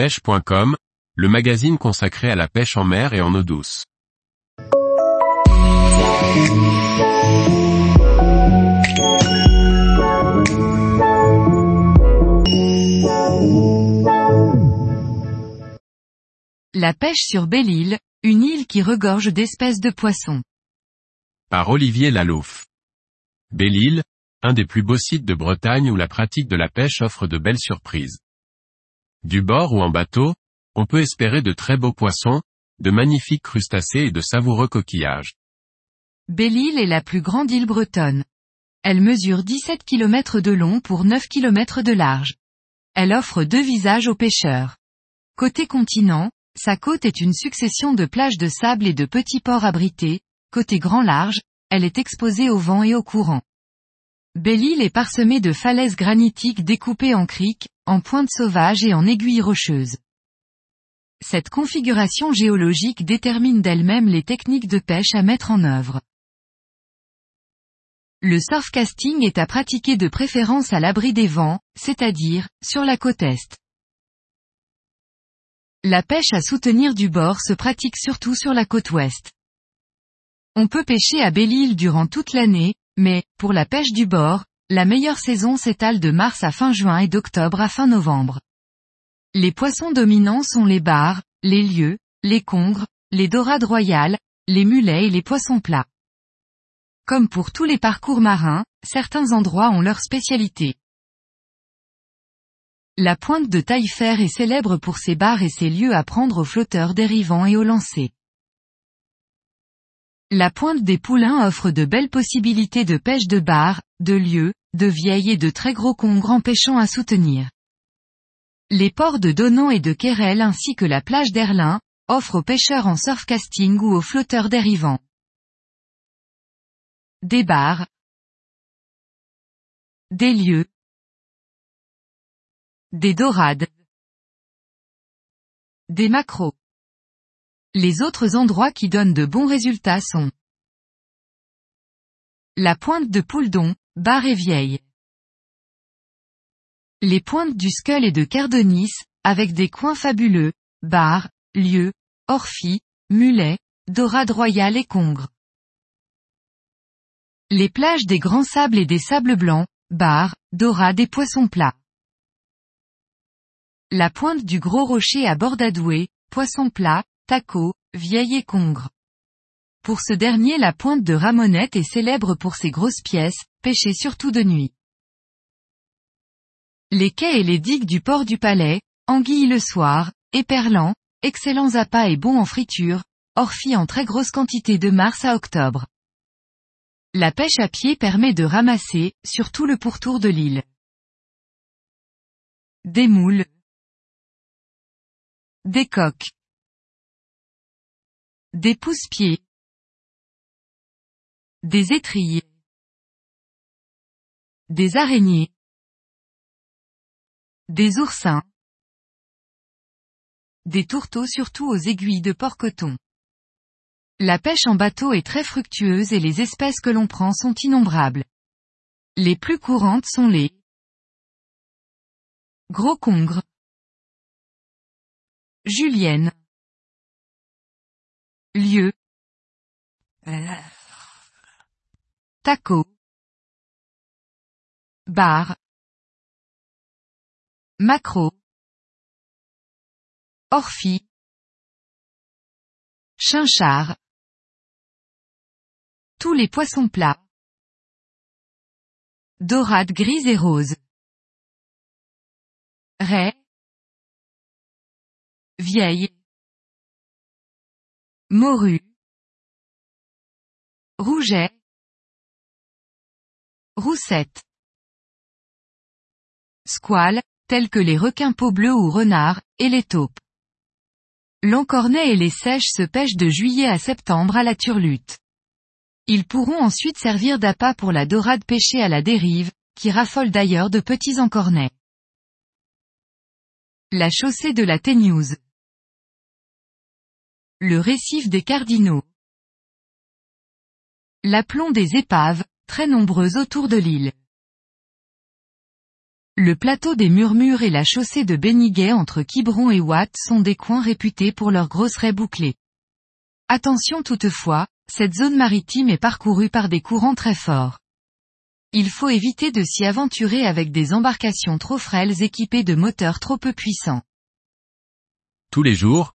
pêche.com, le magazine consacré à la pêche en mer et en eau douce. La pêche sur Belle-Île, une île qui regorge d'espèces de poissons. Par Olivier Lalouf. Belle-Île, un des plus beaux sites de Bretagne où la pratique de la pêche offre de belles surprises. Du bord ou en bateau, on peut espérer de très beaux poissons, de magnifiques crustacés et de savoureux coquillages. Belle-Île est la plus grande île bretonne. Elle mesure 17 km de long pour 9 km de large. Elle offre deux visages aux pêcheurs. Côté continent, sa côte est une succession de plages de sable et de petits ports abrités, côté grand large, elle est exposée au vent et au courant. Belle-Île est parsemée de falaises granitiques découpées en criques, en pointes sauvages et en aiguilles rocheuses. Cette configuration géologique détermine d'elle-même les techniques de pêche à mettre en œuvre. Le surfcasting est à pratiquer de préférence à l'abri des vents, c'est-à-dire, sur la côte est. La pêche à soutenir du bord se pratique surtout sur la côte ouest. On peut pêcher à Belle-Île durant toute l'année, mais, pour la pêche du bord, la meilleure saison s'étale de mars à fin juin et d'octobre à fin novembre. Les poissons dominants sont les bars, les lieux, les congres, les dorades royales, les mulets et les poissons plats. Comme pour tous les parcours marins, certains endroits ont leur spécialité. La pointe de Taillefer est célèbre pour ses bars et ses lieux à prendre aux flotteurs dérivants et aux lancers. La pointe des Poulains offre de belles possibilités de pêche de bar, de lieux, de vieilles et de très gros congres empêchant à soutenir. Les ports de Donan et de Querel ainsi que la plage d'Erlin, offrent aux pêcheurs en surfcasting ou aux flotteurs dérivants. Des bars. Des lieux. Des dorades. Des macros. Les autres endroits qui donnent de bons résultats sont la pointe de Pouledon, Bar et Vieille. Les pointes du Skull et de Cardenis, avec des coins fabuleux, Bar, Lieu, Orphy, Mulet, Dorade Royale et Congre. Les plages des Grands Sables et des Sables Blancs, Bar, Dorade et Poissons Plats. La pointe du Gros Rocher à Bordadoué, Poisson Plat, Taco, Vieille et Congre. Pour ce dernier la pointe de Ramonette est célèbre pour ses grosses pièces, pêchées surtout de nuit. Les quais et les digues du port du Palais, Anguille le soir, Éperlan, excellents appâts et bons en friture, Orphy en très grosse quantité de mars à octobre. La pêche à pied permet de ramasser, sur tout le pourtour de l'île. Des moules. Des coques. Des pousse-pieds. Des étrilles. Des araignées. Des oursins. Des tourteaux surtout aux aiguilles de porc-coton. La pêche en bateau est très fructueuse et les espèces que l'on prend sont innombrables. Les plus courantes sont les Gros congres. Julienne. Lieu. Taco. Bar. Macro. Orphy. Chinchard. Tous les poissons plats. Dorade grise et rose. Raie. Vieille. Morue. Rouget. Roussette. Squale, tels que les requins peau bleus ou renards, et les taupes. L'encornet et les sèches se pêchent de juillet à septembre à la turlute. Ils pourront ensuite servir d'appât pour la dorade pêchée à la dérive, qui raffole d'ailleurs de petits encornets. La chaussée de la Téniouse. Le récif des cardinaux. L'aplomb des épaves, très nombreuses autour de l'île. Le plateau des Murmures et la chaussée de Béniguet entre Quiberon et Watt sont des coins réputés pour leurs grosses raies bouclées. Attention toutefois, cette zone maritime est parcourue par des courants très forts. Il faut éviter de s'y aventurer avec des embarcations trop frêles équipées de moteurs trop peu puissants. Tous les jours,